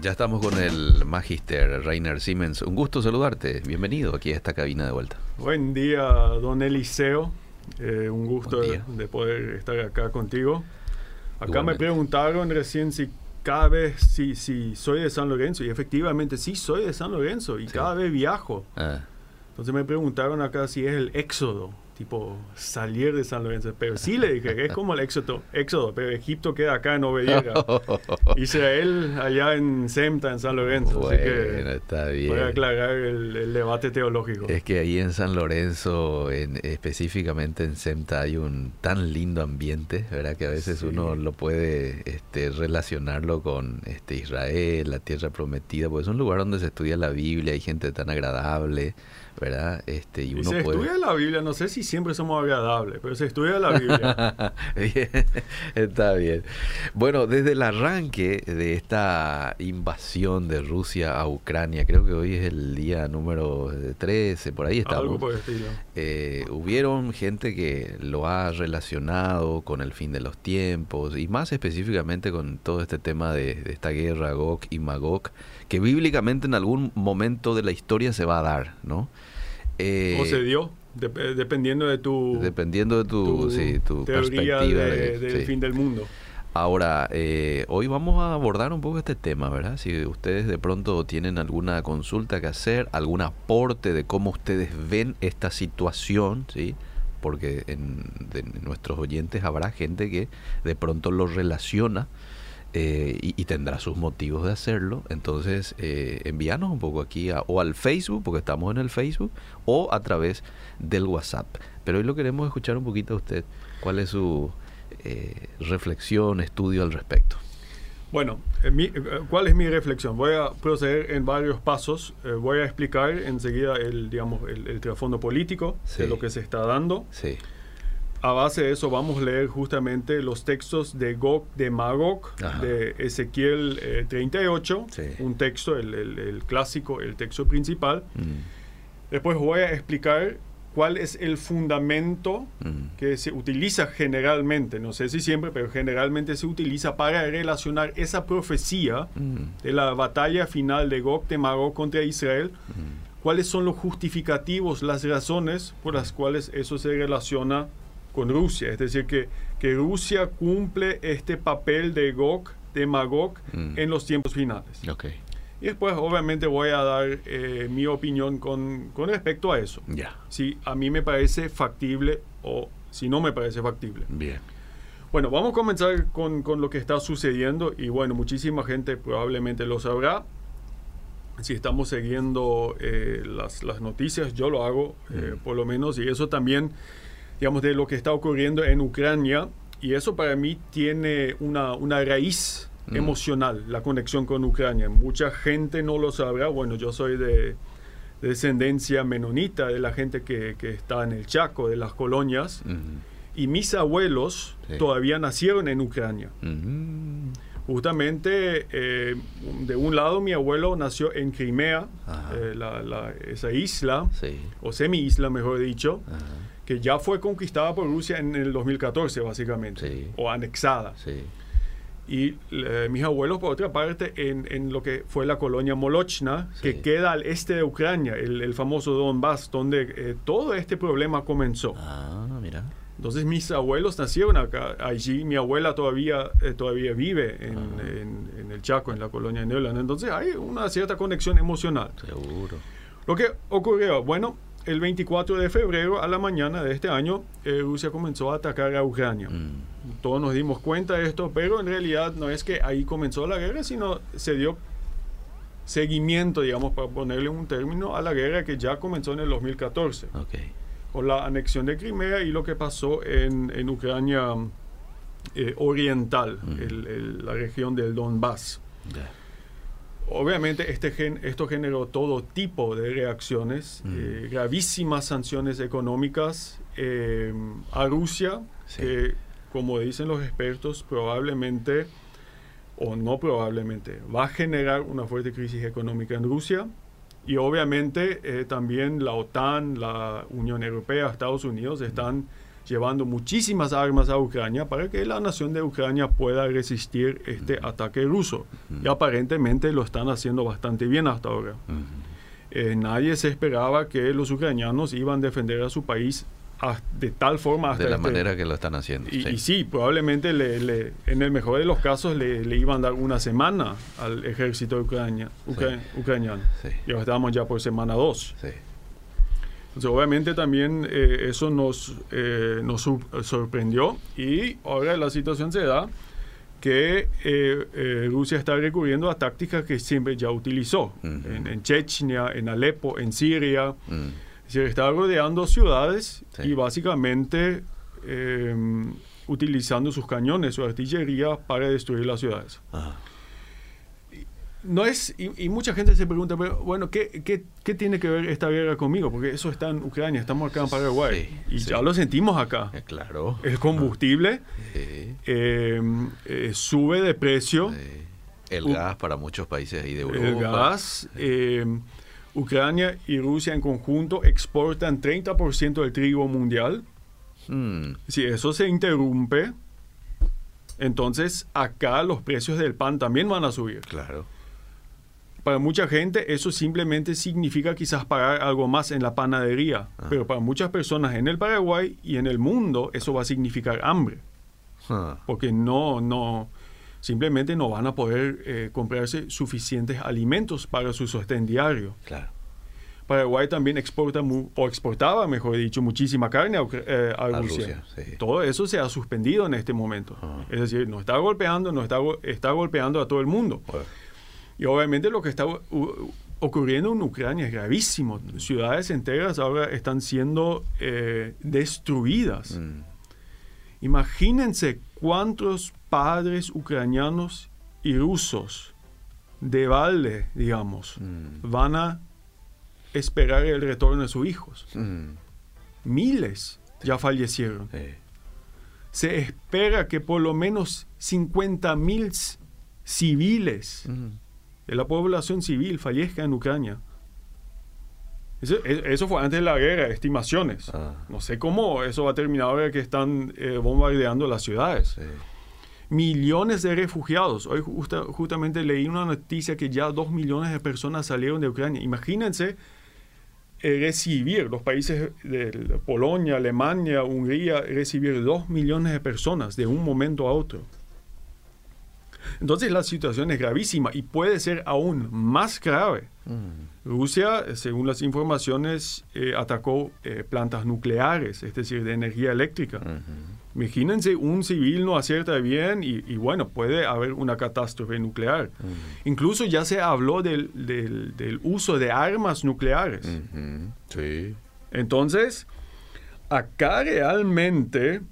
Ya estamos con el Magister Rainer Siemens. Un gusto saludarte. Bienvenido aquí a esta cabina de vuelta. Buen día, don Eliseo. Eh, un gusto de, de, poder estar acá contigo. Acá me preguntaron recién si cada vez, si, si soy de San Lorenzo, y efectivamente sí soy de San Lorenzo, y cada vez viajo. Ah. Entonces me preguntaron acá si es el éxodo tipo salir de San Lorenzo. Pero sí le dije que es como el éxodo, éxodo pero Egipto queda acá en Ovejega. Israel allá en Semta, en San Lorenzo. Bueno, así que está bien. Voy a aclarar el, debate teológico. Es que ahí en San Lorenzo, en, específicamente en Semta, hay un tan lindo ambiente, ¿verdad? Que a veces uno lo puede este, relacionarlo con este, Israel, la tierra prometida, porque es un lugar donde se estudia la Biblia, hay gente tan agradable. ¿Verdad? Este, y uno se estudia la Biblia, no sé si siempre somos agradables, pero se estudia la Biblia. está bien. Bueno, desde el arranque de esta invasión de Rusia a Ucrania, creo que hoy es el día número 13, por ahí estamos. Algo por el estilo. Eh, hubieron gente que lo ha relacionado con el fin de los tiempos y más específicamente con todo este tema de, de esta guerra Gog y Magog, que bíblicamente en algún momento de la historia se va a dar, ¿no? Eh, o se dio, dependiendo de tu... Dependiendo de tu, tu perspectiva del fin del mundo. Ahora, eh, hoy vamos a abordar un poco este tema, ¿verdad? Si ustedes de pronto tienen alguna consulta que hacer, algún aporte de cómo ustedes ven esta situación, ¿sí? Porque en, nuestros oyentes habrá gente que de pronto lo relaciona eh, y, tendrá sus motivos de hacerlo. Entonces, eh, envíanos un poco aquí o al Facebook, porque estamos en el Facebook, o a través del WhatsApp. Pero hoy lo queremos escuchar un poquito a usted. ¿Cuál es su eh, reflexión, estudio al respecto? Bueno, ¿cuál es mi reflexión? Voy a proceder en varios pasos. voy a explicar enseguida el, digamos, el, trasfondo político de lo que se está dando. Sí a base de eso vamos a leer justamente los textos de Gog de Magog de Ezequiel 38, eh, un texto, el, clásico, el texto principal. Mm. Después voy a explicar cuál es el fundamento mm. que se utiliza generalmente, no sé si siempre, pero generalmente se utiliza para relacionar esa profecía mm. de la batalla final de Gog de Magog contra Israel. ¿Cuáles son los justificativos, las razones por las cuales eso se relaciona con Rusia. Es decir, que, que Rusia cumple este papel de Gog, de Magog, mm. en los tiempos finales. Okay. Y después, obviamente, voy a dar eh, mi opinión con, con, respecto a eso. Ya. Si a mí me parece factible o si no me parece factible. Bien. Bueno, vamos a comenzar con, con, lo que está sucediendo y bueno, muchísima gente probablemente lo sabrá. Si estamos siguiendo eh, las, las, noticias, yo lo hago, eh, mm. por lo menos, y eso también digamos, de lo que está ocurriendo en Ucrania. Y eso para mí tiene una, una raíz mm. emocional, la conexión con Ucrania. Mucha gente no lo sabrá. Bueno, yo soy de, descendencia menonita, de la gente que, que, está en el Chaco, de las colonias. Y mis abuelos todavía nacieron en Ucrania. Justamente, eh, de un lado, mi abuelo nació en Crimea, eh, la, esa isla, o semi-isla, mejor dicho que ya fue conquistada por Rusia en el 2014, básicamente, o anexada. Y eh, mis abuelos, por otra parte, en, en, lo que fue la colonia Molochna, que queda al este de Ucrania, el, famoso Donbass, donde eh, todo este problema comenzó. Ah, mira. Entonces mis abuelos nacieron acá, allí. Mi abuela todavía, eh, todavía vive en, en, en, el Chaco, en la colonia de Neuland. Entonces hay una cierta conexión emocional. Seguro. Lo que ocurrió, bueno, el 24 de febrero a la mañana de este año, eh, Rusia comenzó a atacar a Ucrania. Mm. Todos nos dimos cuenta de esto, pero en realidad no es que ahí comenzó la guerra, sino se dio seguimiento, digamos, para ponerle un término a la guerra que ya comenzó en el 2014. Con la anexión de Crimea y lo que pasó en, Ucrania eh, Oriental, mm. la región del Donbass. Obviamente este gen, esto generó todo tipo de reacciones, mm. eh, gravísimas sanciones económicas eh, a Rusia, que como dicen los expertos probablemente o no probablemente va a generar una fuerte crisis económica en Rusia. Y obviamente eh, también la OTAN, la Unión Europea, Estados Unidos están llevando muchísimas armas a Ucrania para que la nación de Ucrania pueda resistir este ataque ruso. Y aparentemente lo están haciendo bastante bien hasta ahora. Eh, nadie se esperaba que los ucranianos iban a defender a su país de tal forma hasta de la este manera que lo están haciendo y sí, probablemente le, en el mejor de los casos le, iban a dar una semana al ejército ucrania, ucraniano. Y ahora estamos ya por semana dos entonces obviamente también eh, eso nos, eh, nos sorprendió y ahora la situación se da que eh, Rusia está recurriendo a tácticas que siempre ya utilizó en, Chechnya, en Alepo, en Siria. Mm se está rodeando ciudades y básicamente utilizando sus cañones, su artillería para destruir las ciudades. No es, y, mucha gente se pregunta, bueno, ¿qué, ¿qué, tiene que ver esta guerra conmigo? Porque eso está en Ucrania, estamos acá en Paraguay. y ya lo sentimos acá. Eh, claro. El combustible em, eh, sube de precio. El gas para muchos países ahí de Europa. El gas. Ucrania y Rusia en conjunto exportan 30% del trigo mundial. Hmm. Si eso se interrumpe, entonces acá los precios del pan también van a subir. Claro. Para mucha gente eso simplemente significa quizás pagar algo más en la panadería, ah. pero para muchas personas en el Paraguay y en el mundo eso va a significar hambre. Ah. Porque no, no, simplemente no van a poder eh, comprarse suficientes alimentos para su sostén diario. Claro. Paraguay también exporta o exportaba, mejor dicho, muchísima carne a, eh, Rusia. Todo eso se ha suspendido en este momento. Ah. Es decir, no está golpeando, no está, está golpeando a todo el mundo. Y obviamente lo que está ocurriendo en Ucrania es gravísimo. Ciudades enteras ahora están siendo eh, destruidas. Mm. Imagínense cuántos padres ucranianos y rusos de balde, digamos, mm. van a esperar el retorno de sus hijos. Mm. Miles ya fallecieron. Se espera que por lo menos 50 mil civiles. De la población civil fallezca en Ucrania. Eso, fue antes de la guerra, estimaciones. Ah. No sé cómo eso va a terminar ahora que están eh, bombardeando las ciudades. Millones de refugiados. Hoy justamente leí una noticia que ya dos millones de personas salieron de Ucrania. Imagínense eh, recibir, los países de Polonia, Alemania, Hungría, recibir dos millones de personas de un momento a otro. Entonces la situación es gravísima y puede ser aún más grave. Mm. Rusia, según las informaciones, eh, atacó eh, plantas nucleares, es decir, de energía eléctrica. Imagínense, un civil no acierta bien y, bueno, puede haber una catástrofe nuclear. Incluso ya se habló del, del, uso de armas nucleares. Sí. Entonces, acá realmente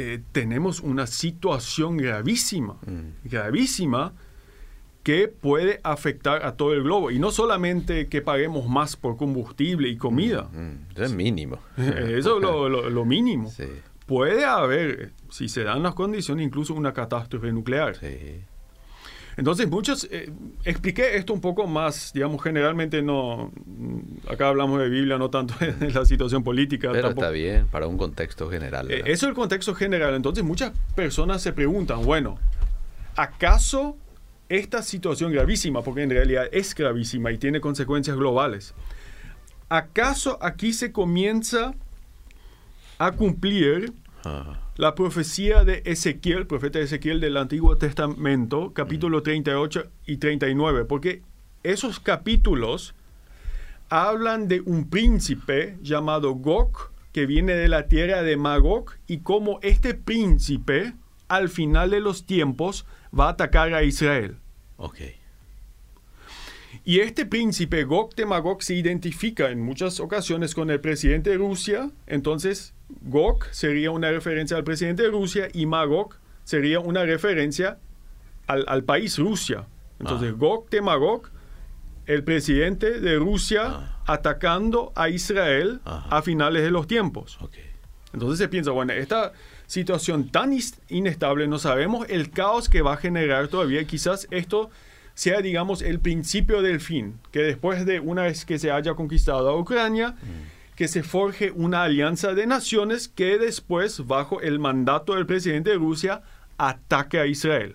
eh, tenemos una situación gravísima, mm. gravísima, que puede afectar a todo el globo. Y no solamente que paguemos más por combustible y comida. Mm, mm. es mínimo. Eso es lo, lo, mínimo. Puede haber, si se dan las condiciones, incluso una catástrofe nuclear. Sí. Entonces, muchos, eh, expliqué esto un poco más, digamos, generalmente no, acá hablamos de Biblia, no tanto de la situación política. Pero está bien, para un contexto general. Eh, eso es el contexto general. Entonces, muchas personas se preguntan, bueno, ¿acaso esta situación gravísima, porque en realidad es gravísima y tiene consecuencias globales, ¿acaso aquí se comienza a cumplir la profecía de Ezequiel, profeta Ezequiel del Antiguo Testamento, capítulo 38 y 39, porque esos capítulos hablan de un príncipe llamado Gog, que viene de la tierra de Magog, y cómo este príncipe, al final de los tiempos, va a atacar a Israel. Ok. Y este príncipe de Magog se identifica en muchas ocasiones con el presidente de Rusia, entonces Gog sería una referencia al presidente de Rusia y Magog sería una referencia al, país Rusia. Entonces, ah. Magog, el presidente de Rusia ah. atacando a Israel a finales de los tiempos. Entonces se piensa, bueno, esta situación tan inestable, no sabemos el caos que va a generar todavía. Quizás esto sea, digamos, el principio del fin, que después de una vez que se haya conquistado a Ucrania, mm que se forje una alianza de naciones que después, bajo el mandato del presidente de Rusia, ataque a Israel.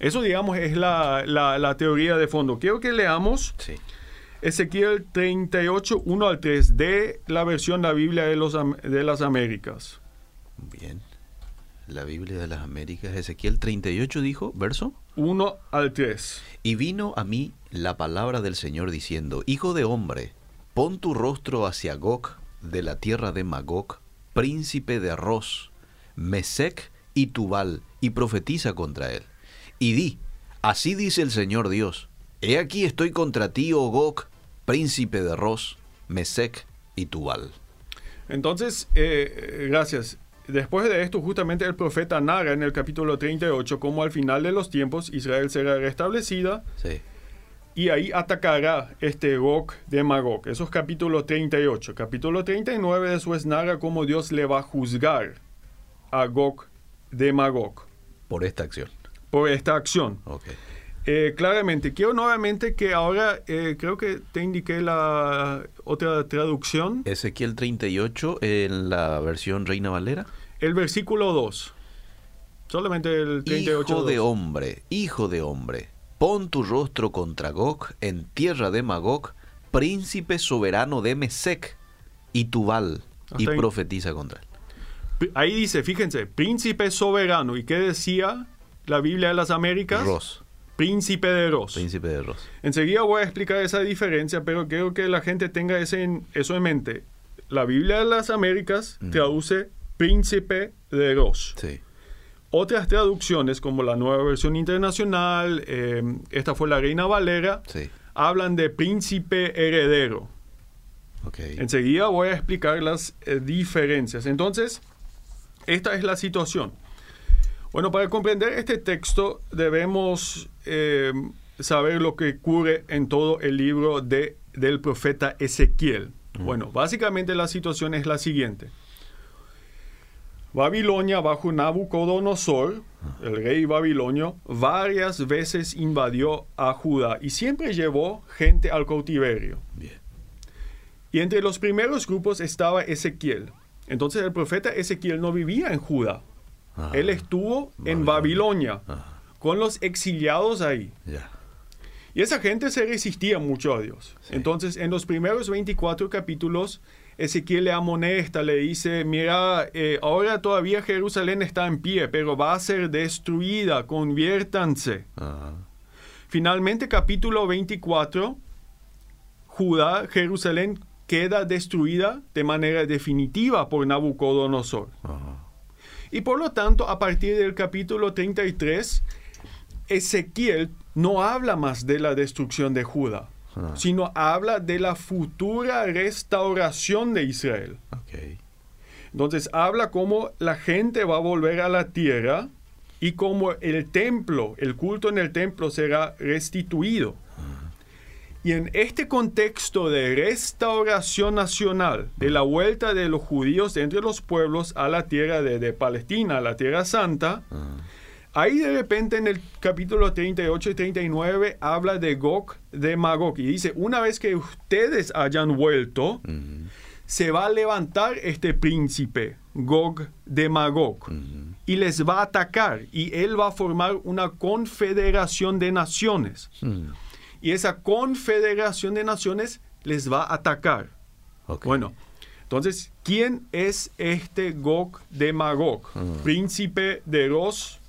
Eso, digamos, es la, teoría de fondo. Quiero que leamos Ezequiel 38, 1 al 3 de la versión de la Biblia de, los, de las Américas. Bien. La Biblia de las Américas, Ezequiel 38 dijo, verso 1 al 3. Y vino a mí la palabra del Señor diciendo, Hijo de hombre, pon tu rostro hacia Gog de la tierra de Magog, príncipe de Ros, Mesec y Tubal, y profetiza contra él. Y di, así dice el Señor Dios, He aquí estoy contra ti, oh Gog, príncipe de Ros, Mesec y Tubal. Entonces, eh, gracias. Después de esto, justamente el profeta narra en el capítulo 38 cómo al final de los tiempos Israel será restablecida. Sí. Y ahí atacará este Gog de Magog. Eso es capítulo 38. Capítulo 39 después narra cómo Dios le va a juzgar a Gog de Magog. Por esta acción. Por esta acción. Okay. Eh, claramente, quiero nuevamente que ahora, eh, creo que te indiqué la otra traducción. Ezequiel 38 en la versión Reina Valera. El versículo 2. Solamente el 38. Hijo de hombre, hijo de hombre, pon tu rostro contra Gog en tierra de Magog, príncipe soberano de Mesec y Tubal, y profetiza contra él. Ahí dice, fíjense, príncipe soberano. ¿Y qué decía la Biblia de las Américas? Ros. Príncipe de Ros. Príncipe de Ros. Enseguida voy a explicar esa diferencia, pero quiero que la gente tenga ese en, eso en mente. La Biblia de las Américas mm. traduce príncipe de Ros. Sí. Otras traducciones, como la nueva versión internacional, eh, esta fue la Reina Valera, hablan de príncipe heredero. Okay. Enseguida voy a explicar las eh, diferencias. Entonces, esta es la situación. Bueno, para comprender este texto debemos eh, saber lo que ocurre en todo el libro de, del profeta Ezequiel. Bueno, básicamente la situación es la siguiente. Babilonia bajo Nabucodonosor, el rey babilonio, varias veces invadió a Judá y siempre llevó gente al cautiverio. Y entre los primeros grupos estaba Ezequiel. Entonces el profeta Ezequiel no vivía en Judá, él estuvo en Babilonia con los exiliados ahí. Y esa gente se resistía mucho a Dios. Entonces, en los primeros 24 capítulos, Ezequiel le amonesta, le dice, mira, eh, ahora todavía Jerusalén está en pie, pero va a ser destruida, conviértanse. Finalmente, capítulo 24, Judá, Jerusalén queda destruida de manera definitiva por Nabucodonosor. Y por lo tanto, a partir del capítulo 33, Ezequiel no habla más de la destrucción de Judá, ah. sino habla de la futura restauración de Israel. Entonces habla cómo la gente va a volver a la tierra y cómo el templo, el culto en el templo será restituido. Y en este contexto de restauración nacional, de la vuelta de los judíos entre los pueblos a la tierra de, Palestina, a la tierra santa, ah. ahí de repente en el capítulo 38 y 39 habla de Gog, de Magog, y dice, una vez que ustedes hayan vuelto, se va a levantar este príncipe, Gog de Magog, y les va a atacar, y él va a formar una confederación de naciones. Y esa confederación de naciones les va a atacar. Bueno, entonces, ¿quién es este Gog de Magog? Príncipe de Ros,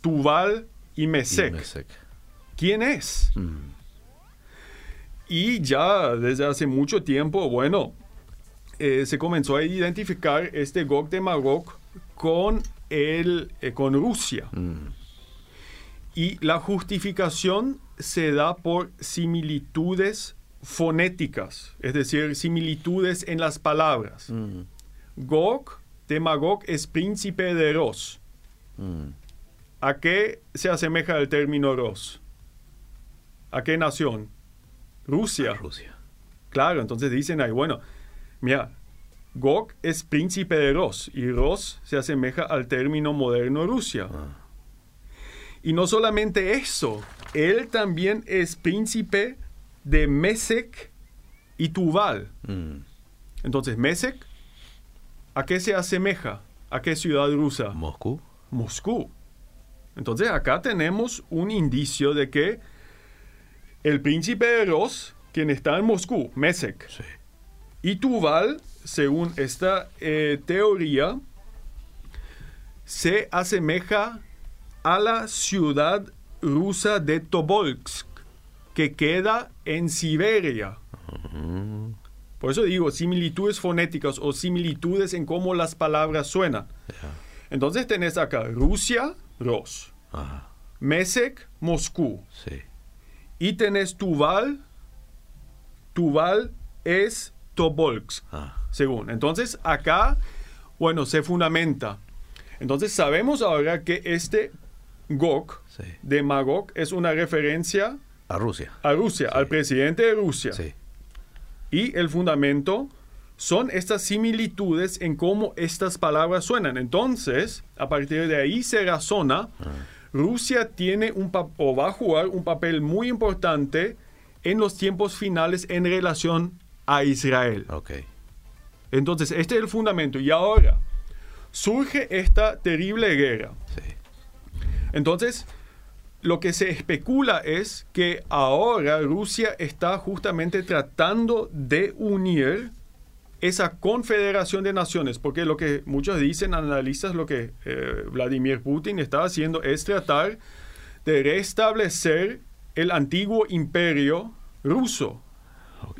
Tubal y Mesec. ¿Quién es? Mm. Y ya desde hace mucho tiempo, bueno, eh, se comenzó a identificar este Gog de Magog con, el, eh, con Rusia. Mm. Y la justificación se da por similitudes fonéticas, es decir, similitudes en las palabras. Mm. Gog, de Magog, es príncipe de Ros. Mm. ¿A qué se asemeja el término Ros? ¿A qué nación? Rusia. Rusia. Claro, entonces dicen ahí, bueno, mira, Gog es príncipe de Ros y Ros se asemeja al término moderno Rusia. Ah. Y no solamente eso, él también es príncipe de Mesec y Tubal. Mm. Entonces, Mesek, ¿a qué se asemeja? ¿A qué ciudad rusa? Moscú. Moscú. Entonces, acá tenemos un indicio de que el príncipe de Ros, quien está en Moscú, Mesek, y Tuval, según esta eh, teoría, se asemeja a la ciudad rusa de Tobolsk, que queda en Siberia. Por eso digo similitudes fonéticas o similitudes en cómo las palabras suenan. Entonces tenés acá Rusia, Ros. Mesek, Moscú. Y tenés Tuval. Tuval es Tobolsk, ah. según. Entonces acá, bueno, se fundamenta. Entonces sabemos ahora que este Gok de Magog es una referencia a Rusia. A Rusia, al presidente de Rusia. Y el fundamento son estas similitudes en cómo estas palabras suenan. Entonces, a partir de ahí se razona, ah. Rusia tiene un o va a jugar un papel muy importante en los tiempos finales en relación a Israel. Okay. Entonces, este es el fundamento. Y ahora surge esta terrible guerra. Entonces, lo que se especula es que ahora Rusia está justamente tratando de unir esa confederación de naciones, porque lo que muchos dicen, analistas, lo que eh, Vladimir Putin está haciendo es tratar de restablecer el antiguo imperio ruso.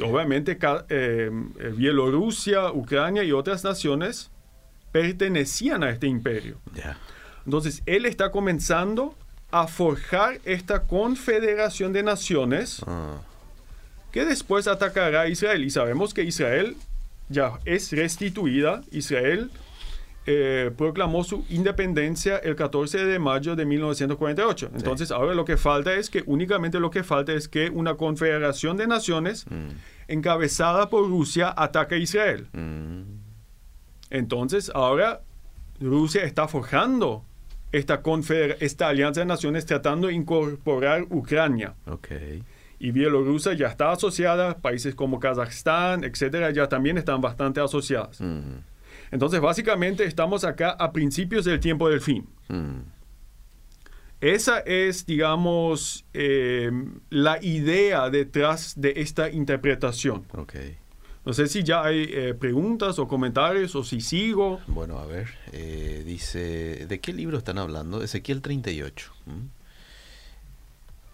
Obviamente, eh, Bielorrusia, Ucrania y otras naciones pertenecían a este imperio. Entonces, él está comenzando a forjar esta confederación de naciones ah. que después atacará a Israel. Y sabemos que Israel ya es restituida. Israel eh, proclamó su independencia el 14 de mayo de 1948. Entonces ahora lo que falta es que únicamente lo que falta es que una confederación de naciones mm. encabezada por Rusia ataque a Israel. Mm. Entonces ahora Rusia está forjando esta, esta alianza de naciones tratando de incorporar Ucrania. Okay. Y Bielorrusia ya está asociada, países como Kazajstán, etcétera, ya también están bastante asociadas. Mm. Entonces, básicamente, estamos acá a principios del tiempo del fin. Mm. Esa es, digamos, eh, la idea detrás de esta interpretación. Okay. No sé si ya hay eh, preguntas o comentarios o si sigo. Bueno, a ver, eh, dice, ¿de qué libro están hablando? Ezequiel 38.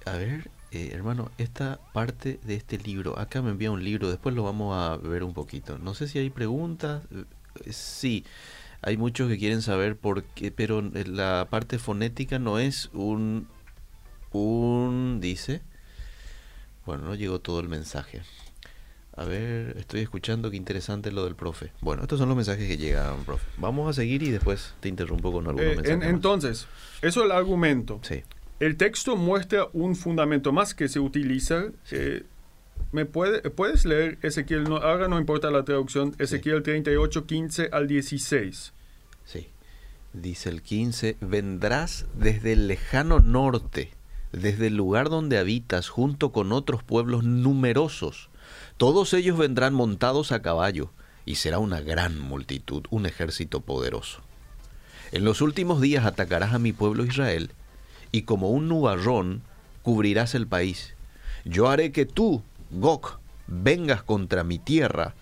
A ver, eh, hermano, esta parte de este libro, acá me envía un libro, después lo vamos a ver un poquito. No sé si hay preguntas. Sí, hay muchos que quieren saber por qué, pero la parte fonética no es un, un, dice. Bueno, no llegó todo el mensaje. A ver, estoy escuchando qué interesante lo del profe. Bueno, estos son los mensajes que llegan, profe. Vamos a seguir y después te interrumpo con algunos eh, mensajes. entonces, eso es el argumento. Sí. El texto muestra un fundamento más que se utiliza. Eh, ¿Me puede, puedes leer Ezequiel? No, ahora no importa la traducción. Ezequiel 38, 15 al 16. Sí. Dice el 15, vendrás desde el lejano norte, desde el lugar donde habitas, junto con otros pueblos numerosos todos ellos vendrán montados a caballo, y será una gran multitud, un ejército poderoso. En los últimos días atacarás a mi pueblo Israel, y como un nubarrón cubrirás el país. Yo haré que tú, Gok, vengas contra mi tierra,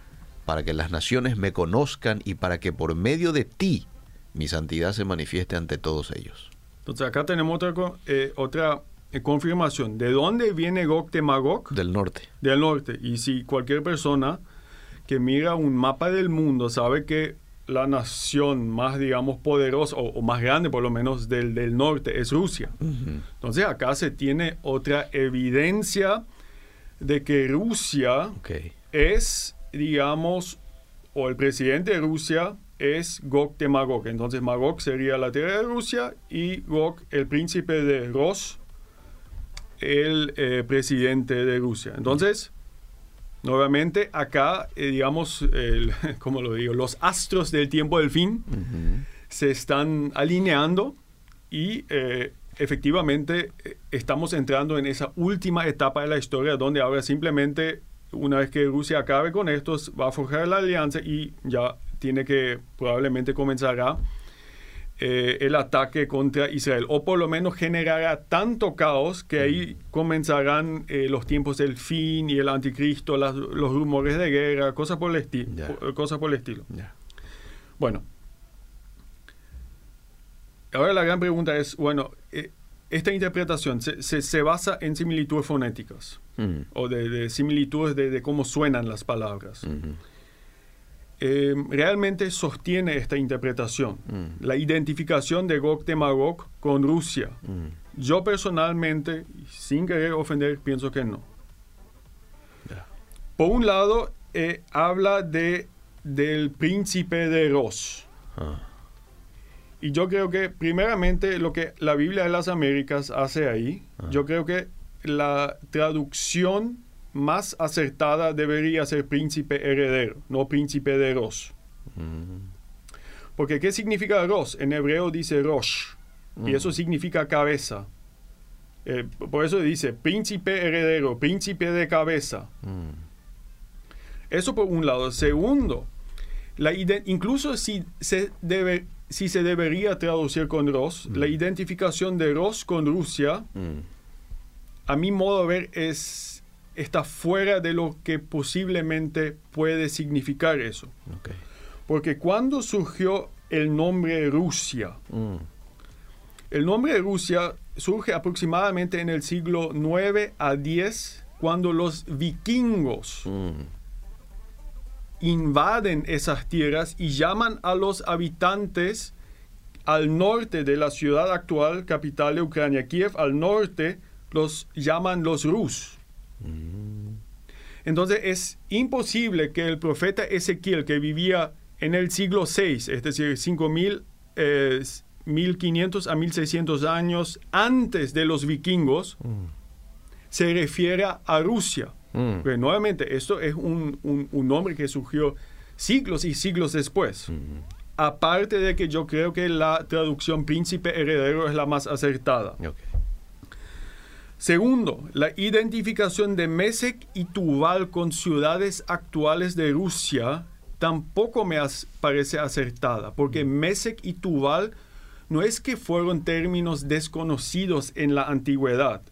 para que las naciones me conozcan y para que por medio de ti mi santidad se manifieste ante todos ellos. Entonces acá tenemos otra, eh, otra confirmación. ¿De dónde viene Gog de Magog? Del norte. Del norte. Y si cualquier persona que mira un mapa del mundo sabe que la nación más, digamos, poderosa o, más grande, por lo menos, del, del norte es Rusia. Entonces acá se tiene otra evidencia de que Rusia es, digamos, o el presidente de Rusia es Gog de Magog. Entonces Magog sería la tierra de Rusia y Gog, el príncipe de Ros, el eh, presidente de Rusia. Entonces, nuevamente acá, eh, digamos, como lo digo, los astros del tiempo del fin se están alineando y eh, efectivamente estamos entrando en esa última etapa de la historia donde ahora simplemente una vez que Rusia acabe con estos, va a forjar la alianza y ya tiene que, probablemente comenzará eh, el ataque contra Israel, o por lo menos generará tanto caos que ahí comenzarán eh, los tiempos del fin y el anticristo, los rumores de guerra, cosas por el, cosas por el estilo. Bueno, ahora la gran pregunta es, bueno, eh, esta interpretación se, se, basa en similitudes fonéticas mm. o de, similitudes de, cómo suenan las palabras. Eh, realmente sostiene esta interpretación, mm. la identificación de Magog con Rusia. Mm. Yo personalmente, sin querer ofender, pienso que no. Por un lado, eh, habla de, del príncipe de Ros. Ah. Y yo creo que, primeramente, lo que la Biblia de las Américas hace ahí, ah. yo creo que la traducción más acertada debería ser príncipe heredero, no príncipe de Ros. Mm. Porque ¿qué significa Ros? En hebreo dice Rosh, y eso mm. significa cabeza. Eh, por eso dice príncipe heredero, príncipe de cabeza. Mm. Eso por un lado. Segundo, la incluso si se, debe, si se debería traducir con Ros, la identificación de Ros con Rusia, a mi modo de ver, es está fuera de lo que posiblemente puede significar eso. Porque cuando surgió el nombre Rusia, mm. el nombre Rusia surge aproximadamente en el siglo 9 a 10, cuando los vikingos mm. invaden esas tierras y llaman a los habitantes al norte de la ciudad actual, capital de Ucrania, Kiev, al norte, los llaman los Rus. Entonces es imposible que el profeta Ezequiel, que vivía en el siglo VI, es decir, 5000, 1500 eh, a 1600 años antes de los vikingos, mm. se refiera a Rusia. Mm. nuevamente, esto es un, nombre que surgió siglos y siglos después. Mm. Aparte de que yo creo que la traducción príncipe heredero es la más acertada. Segundo, la identificación de Mesec y Tubal con ciudades actuales de Rusia tampoco me parece acertada, porque Mesec y Tubal no es que fueron términos desconocidos en la antigüedad.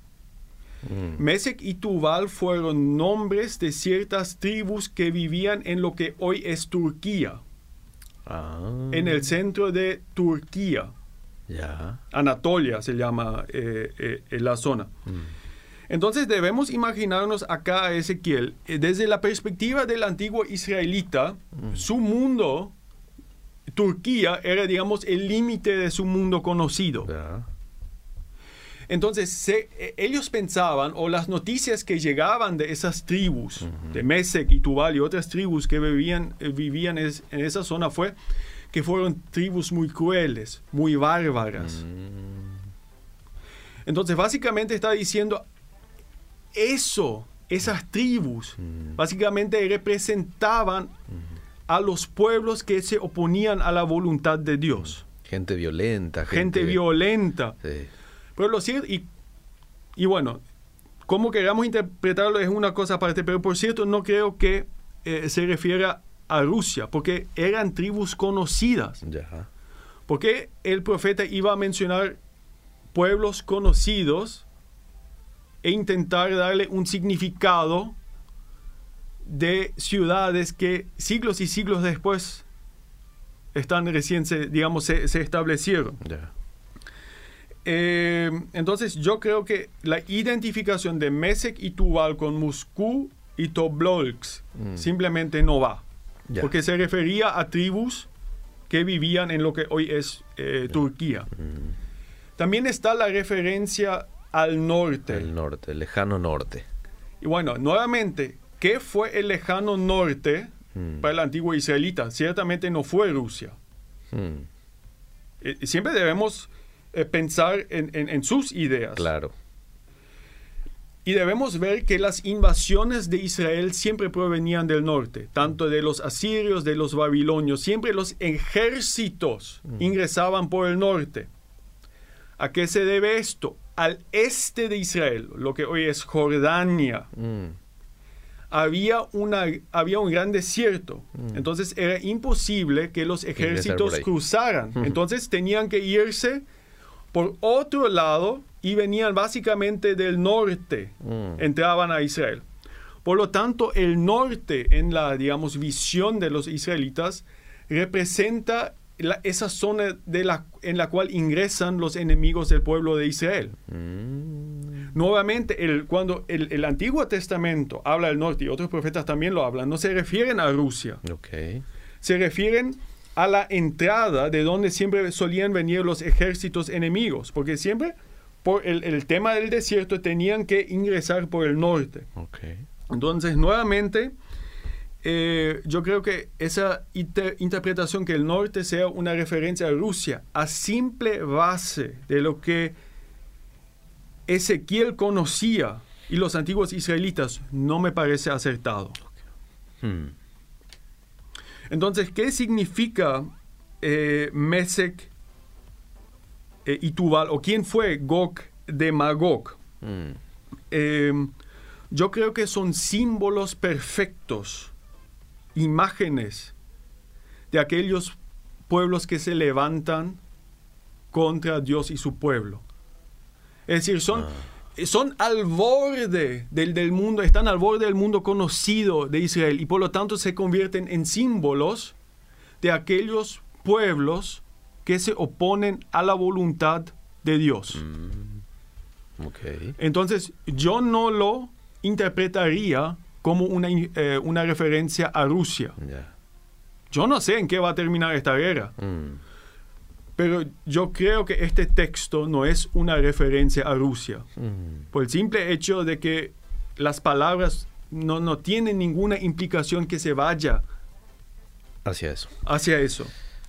Mm. Mesec y Tubal fueron nombres de ciertas tribus que vivían en lo que hoy es Turquía, ah. en el centro de Turquía. Anatolia se llama eh, eh, la zona. Mm. Entonces debemos imaginarnos acá a Ezequiel, eh, desde la perspectiva del antiguo israelita, mm. su mundo, Turquía, era, digamos, el límite de su mundo conocido. Entonces, ellos pensaban, o las noticias que llegaban de esas tribus, de Mesec y Tubal y otras tribus que vivían, vivían en esa zona, fue que fueron tribus muy crueles, muy bárbaras. Mm. Entonces, básicamente está diciendo, eso, esas tribus, mm. básicamente representaban mm. a los pueblos que se oponían a la voluntad de Dios. Gente violenta. Gente, violenta. Pero lo cierto, y, y bueno, cómo queramos interpretarlo es una cosa aparte, pero por cierto, no creo que eh, se refiera a Rusia, porque eran tribus conocidas. Porque el profeta iba a mencionar pueblos conocidos e intentar darle un significado de ciudades que siglos y siglos después están recién, digamos, se, establecieron. Eh, entonces yo creo que la identificación de Mesec y Tubal con Moscú y Tobolsk mm. simplemente no va porque se refería a tribus que vivían en lo que hoy es eh, Turquía. Mm. También está la referencia al norte. El norte, el lejano norte. Y bueno, nuevamente, ¿qué fue el lejano norte mm. para el antiguo israelita? Ciertamente no fue Rusia. Mm. Eh, siempre debemos eh, pensar en sus ideas. Claro. Y debemos ver que las invasiones de Israel siempre provenían del norte, tanto de los asirios, de los babilonios, siempre los ejércitos ingresaban por el norte. ¿A qué se debe esto? Al este de Israel, lo que hoy es Jordania. Mm. había, una, había un gran desierto. Mm. Entonces era imposible que los ejércitos cruzaran. Entonces tenían que irse por otro lado y venían básicamente del norte, mm. entraban a Israel. Por lo tanto, el norte en la, digamos, visión de los israelitas representa esa zona de la, en la cual ingresan los enemigos del pueblo de Israel. Mm. Nuevamente, el, cuando el, Antiguo Testamento habla del norte y otros profetas también lo hablan, no se refieren a Rusia. Se refieren a la entrada de donde siempre solían venir los ejércitos enemigos, porque siempre por el, tema del desierto tenían que ingresar por el norte. Entonces, nuevamente, eh, yo creo que esa interpretación que el norte sea una referencia a Rusia, a simple base de lo que Ezequiel conocía y los antiguos israelitas, no me parece acertado. Hmm. Entonces, ¿qué significa eh, Mesec eh, y Tubal? ¿O quién fue Gog de Magog? Hmm. Em, yo creo que son símbolos perfectos imágenes de aquellos pueblos que se levantan contra Dios y su pueblo. Es decir, son, ah. son al borde del, del, mundo, están al borde del mundo conocido de Israel y por lo tanto se convierten en símbolos de aquellos pueblos que se oponen a la voluntad de Dios. Mm. Entonces, yo no lo interpretaría como una, eh, una referencia a Rusia. Yo no sé en qué va a terminar esta guerra. Mm. Pero yo creo que este texto no es una referencia a Rusia. Mm. Por el simple hecho de que las palabras no, no tienen ninguna implicación que se vaya hacia eso. Hacia eso.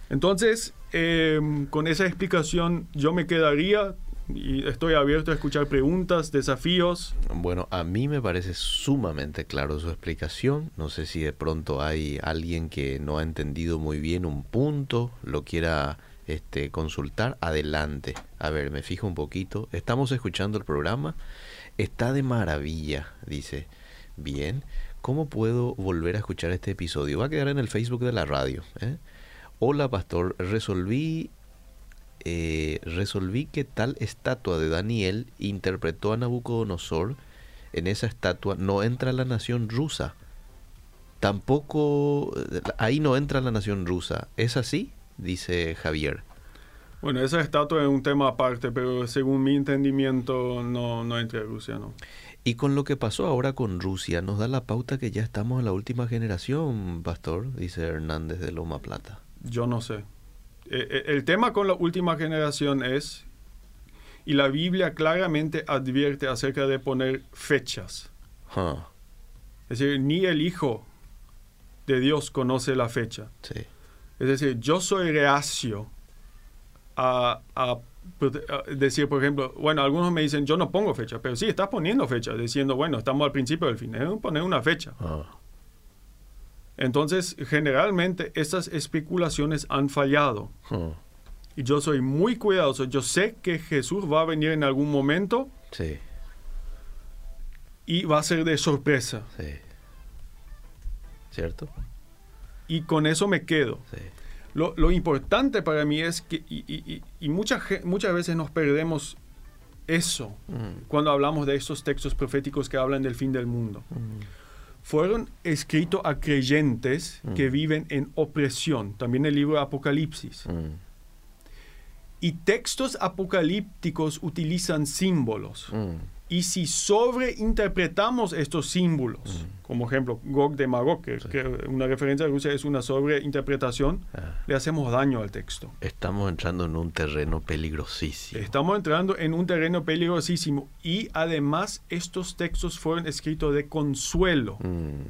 Entonces, em, con esa explicación yo me quedaría y estoy abierto a escuchar preguntas, desafíos. Bueno, a mí me parece sumamente claro su explicación. No sé si de pronto hay alguien que no ha entendido muy bien un punto, lo quiera este, consultar. Adelante. A ver, me fijo un poquito. Estamos escuchando el programa. Está de maravilla, dice. Bien. ¿Cómo puedo volver a escuchar este episodio? Va a quedar en el Facebook de la radio. ¿eh? Hola, pastor. Resolví eh, resolví que tal estatua de Daniel interpretó a Nabucodonosor. En esa estatua no entra la nación rusa. Tampoco, ahí no entra la nación rusa. ¿Es así? Dice Javier. Bueno, esa estatua es un tema aparte, pero según mi entendimiento no, no entra Rusia, ¿no? Y con lo que pasó ahora con Rusia, nos da la pauta que ya estamos en la última generación, pastor, dice Hernández de Loma Plata. Yo no sé. Eh, eh, el tema con la última generación es, y la Biblia claramente advierte acerca de poner fechas. Es decir, ni el Hijo de Dios conoce la fecha. Es decir, yo soy reacio a, decir, por ejemplo, bueno, algunos me dicen, yo no pongo fecha, pero sí estás poniendo fecha, diciendo, bueno, estamos al principio del fin, es poner una fecha. Ah. Entonces, generalmente estas especulaciones han fallado. Hmm. Y yo soy muy cuidadoso. Yo sé que Jesús va a venir en algún momento. Sí. Y va a ser de sorpresa. Sí. ¿Cierto? Y con eso me quedo. Sí. Lo, importante para mí es que, y, muchas, muchas veces nos perdemos eso hmm. cuando hablamos de estos textos proféticos que hablan del fin del mundo. Hmm fueron escritos a creyentes que mm. viven en opresión. También el libro de Apocalipsis. Mm. Y textos apocalípticos utilizan símbolos. Mm. Y si sobreinterpretamos estos símbolos, mm. como ejemplo Gog de Magog, que, una referencia a Rusia es una sobreinterpretación, ah. le hacemos daño al texto. Estamos entrando en un terreno peligrosísimo. Estamos entrando en un terreno peligrosísimo. Y además estos textos fueron escritos de consuelo. Mm.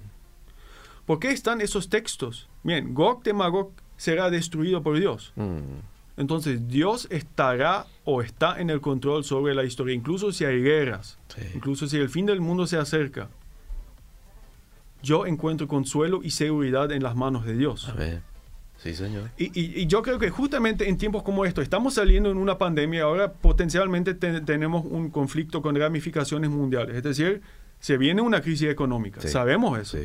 ¿Por qué están esos textos? Bien, Gog de Magog será destruido por Dios. Mm. Entonces Dios estará o está en el control sobre la historia, incluso si hay guerras, incluso si el fin del mundo se acerca. Yo encuentro consuelo y seguridad en las manos de Dios. Sí, señor. Y, yo creo que justamente en tiempos como estos, estamos saliendo en una pandemia, ahora potencialmente tenemos un conflicto con ramificaciones mundiales. Es decir, se viene una crisis económica. Sabemos eso.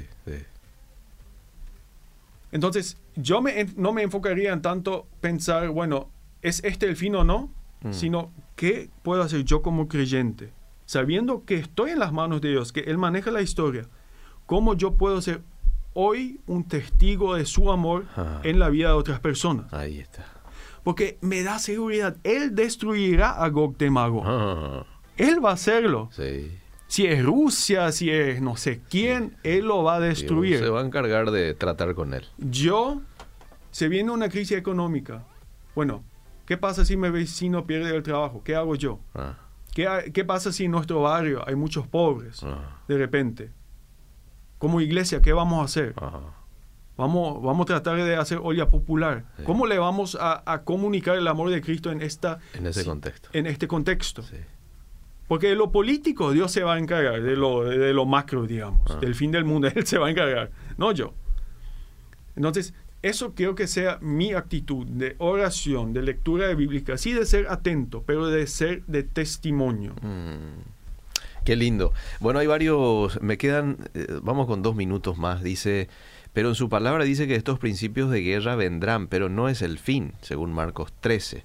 Entonces, yo me, no me enfocaría en tanto pensar, bueno, ¿es este el fin o no? Mm. Sino, ¿qué puedo hacer yo como creyente? Sabiendo que estoy en las manos de Dios, que Él maneja la historia, ¿cómo yo puedo ser hoy un testigo de su amor ah. en la vida de otras personas? Ahí está. Porque me da seguridad, Él destruirá a Gog de Mago. Ah. Él va a hacerlo. Sí si es Rusia, si es no sé quién, él lo va a destruir. se va a encargar de tratar con él. Yo, se viene una crisis económica. Bueno, ¿qué pasa si mi vecino pierde el trabajo? ¿Qué hago yo? Ah. ¿Qué, pasa si en nuestro barrio hay muchos pobres ah. de repente? Como iglesia, ¿qué vamos a hacer? Vamos, vamos a tratar de hacer olla popular. ¿Cómo le vamos a, comunicar el amor de Cristo en, esta, en ese contexto? En este contexto. Porque de lo político Dios se va a encargar, de lo, de lo macro, digamos, ah. del fin del mundo, Él se va a encargar, no yo. Entonces, eso quiero que sea mi actitud de oración, de lectura de bíblica, sí de ser atento, pero de ser de testimonio. Mm. Qué lindo. Bueno, hay varios, me quedan, eh, vamos con dos minutos más, dice, pero en su palabra dice que estos principios de guerra vendrán, pero no es el fin, según Marcos 13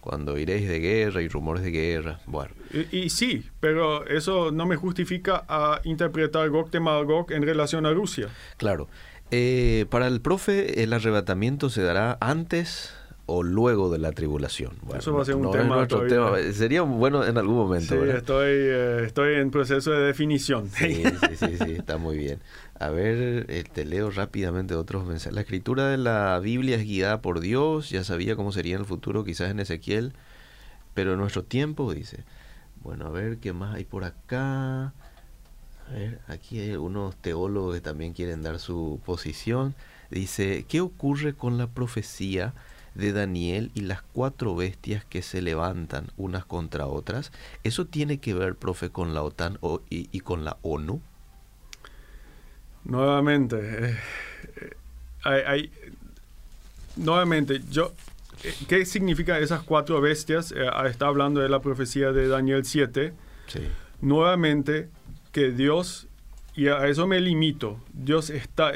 cuando iréis de guerra y rumores de guerra. Bueno. Y, sí, pero eso no me justifica a interpretar Gog de Magog en relación a Rusia. Claro. Eh, para el profe, ¿el arrebatamiento se dará antes o luego de la tribulación? Eso va a ser un tema, Sería bueno en algún momento. Sí, estoy, eh, estoy en proceso de definición. Sí, sí, sí, está muy bien. A ver, eh, te leo rápidamente otros mensajes. La escritura de la Biblia es guiada por Dios, ya sabía cómo sería en el futuro, quizás en Ezequiel, pero en nuestro tiempo, dice. Bueno, a ver, ¿qué más hay por acá? A ver, aquí hay unos teólogos que también quieren dar su posición. Dice, ¿qué ocurre con la profecía de Daniel y las cuatro bestias que se levantan unas contra otras? ¿Eso tiene que ver, profe, con la OTAN y, y con la ONU? Nuevamente, eh, eh, hay, nuevamente, yo, eh, ¿qué significa esas cuatro bestias? está hablando de la profecía de Daniel 7. Nuevamente, que Dios, y a eso me limito, Dios está,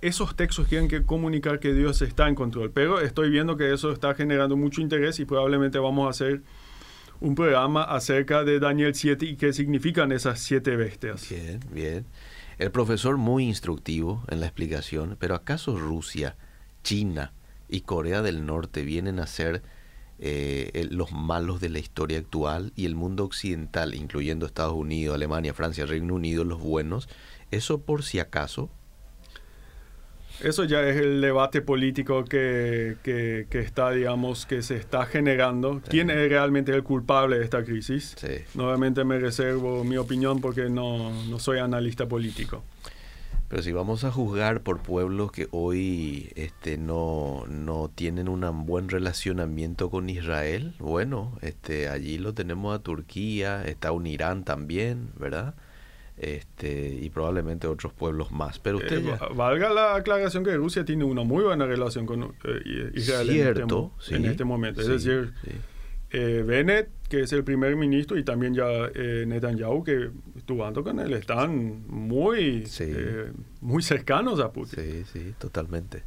esos textos tienen que comunicar que Dios está en control, pero estoy viendo que eso está generando mucho interés y probablemente vamos a hacer un programa acerca de Daniel 7 y qué significan esas siete bestias. Bien, bien. El profesor muy instructivo en la explicación, pero ¿acaso Rusia, China y Corea del Norte vienen a ser eh, los malos de la historia actual y el mundo occidental, incluyendo Estados Unidos, Alemania, Francia, Reino Unido, los buenos? ¿Eso por si acaso? Eso ya es el debate político que, está, digamos, que se está generando. ¿Quién es realmente el culpable de esta crisis? Nuevamente me reservo mi opinión porque no, soy analista político. Pero si vamos a juzgar por pueblos que hoy este, no, no tienen un buen relacionamiento con Israel, bueno, este, allí lo tenemos a Turquía, está un Irán también, ¿verdad? este, y probablemente otros pueblos más. Pero usted eh, Valga la aclaración que Rusia tiene una muy buena relación con eh, Israel Cierto, en, este, momento. Es decir, eh, Bennett, que es el primer ministro, y también ya Netanyahu, que estuvo con él, están muy, muy cercanos a Putin. Sí, sí, totalmente.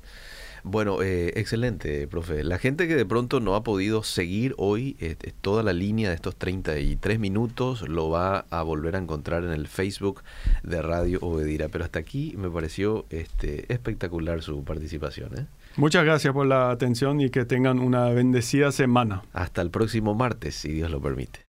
Bueno, eh, excelente, profe. La gente que de pronto no ha podido seguir hoy eh, toda la línea de estos 33 minutos lo va a volver a encontrar en el Facebook de Radio Obedira. Pero hasta aquí me pareció este, espectacular su participación. ¿eh? Muchas gracias por la atención y que tengan una bendecida semana. Hasta el próximo martes, si Dios lo permite.